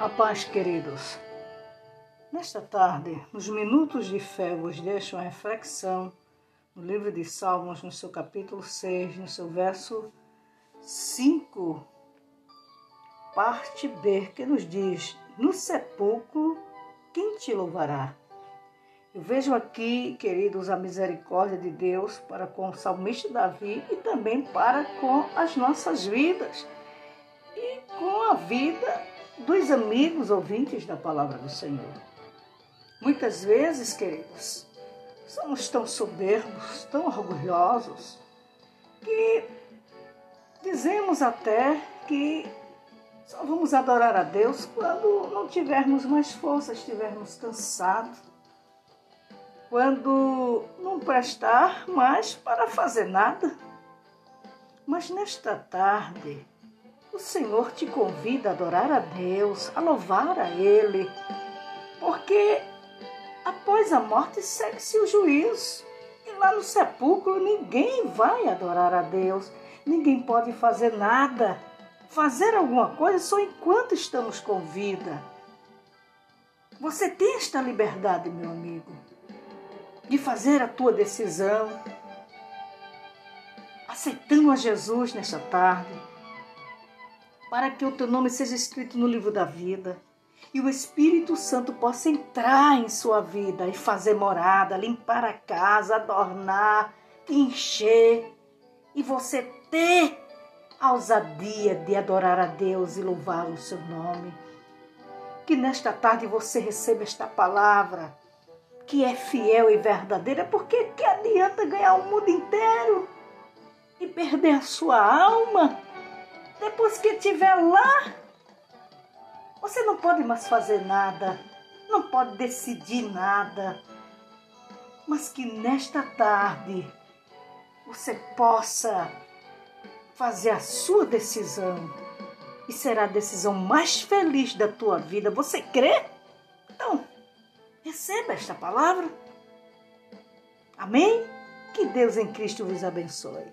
A paz, queridos. Nesta tarde, nos minutos de fé, vos deixo uma reflexão no livro de Salmos, no seu capítulo 6, no seu verso 5, parte B, que nos diz: No sepulcro, quem te louvará? Eu vejo aqui, queridos, a misericórdia de Deus para com o salmista Davi e também para com as nossas vidas e com a vida dos amigos ouvintes da palavra do Senhor. Muitas vezes, queridos, somos tão soberbos, tão orgulhosos, que dizemos até que só vamos adorar a Deus quando não tivermos mais força, estivermos cansados quando não prestar mais para fazer nada. Mas nesta tarde, o Senhor te convida a adorar a Deus, a louvar a Ele, porque após a morte segue-se o juízo. E lá no sepulcro ninguém vai adorar a Deus, ninguém pode fazer nada, fazer alguma coisa só enquanto estamos com vida. Você tem esta liberdade, meu amigo de fazer a tua decisão, aceitando a Jesus nesta tarde, para que o teu nome seja escrito no livro da vida e o Espírito Santo possa entrar em sua vida e fazer morada, limpar a casa, adornar, encher e você ter a ousadia de adorar a Deus e louvar o seu nome. Que nesta tarde você receba esta palavra que é fiel e verdadeira, porque que adianta ganhar o mundo inteiro e perder a sua alma depois que estiver lá? Você não pode mais fazer nada, não pode decidir nada, mas que nesta tarde você possa fazer a sua decisão e será a decisão mais feliz da tua vida. Você crê? Então, Receba esta palavra. Amém? Que Deus em Cristo vos abençoe.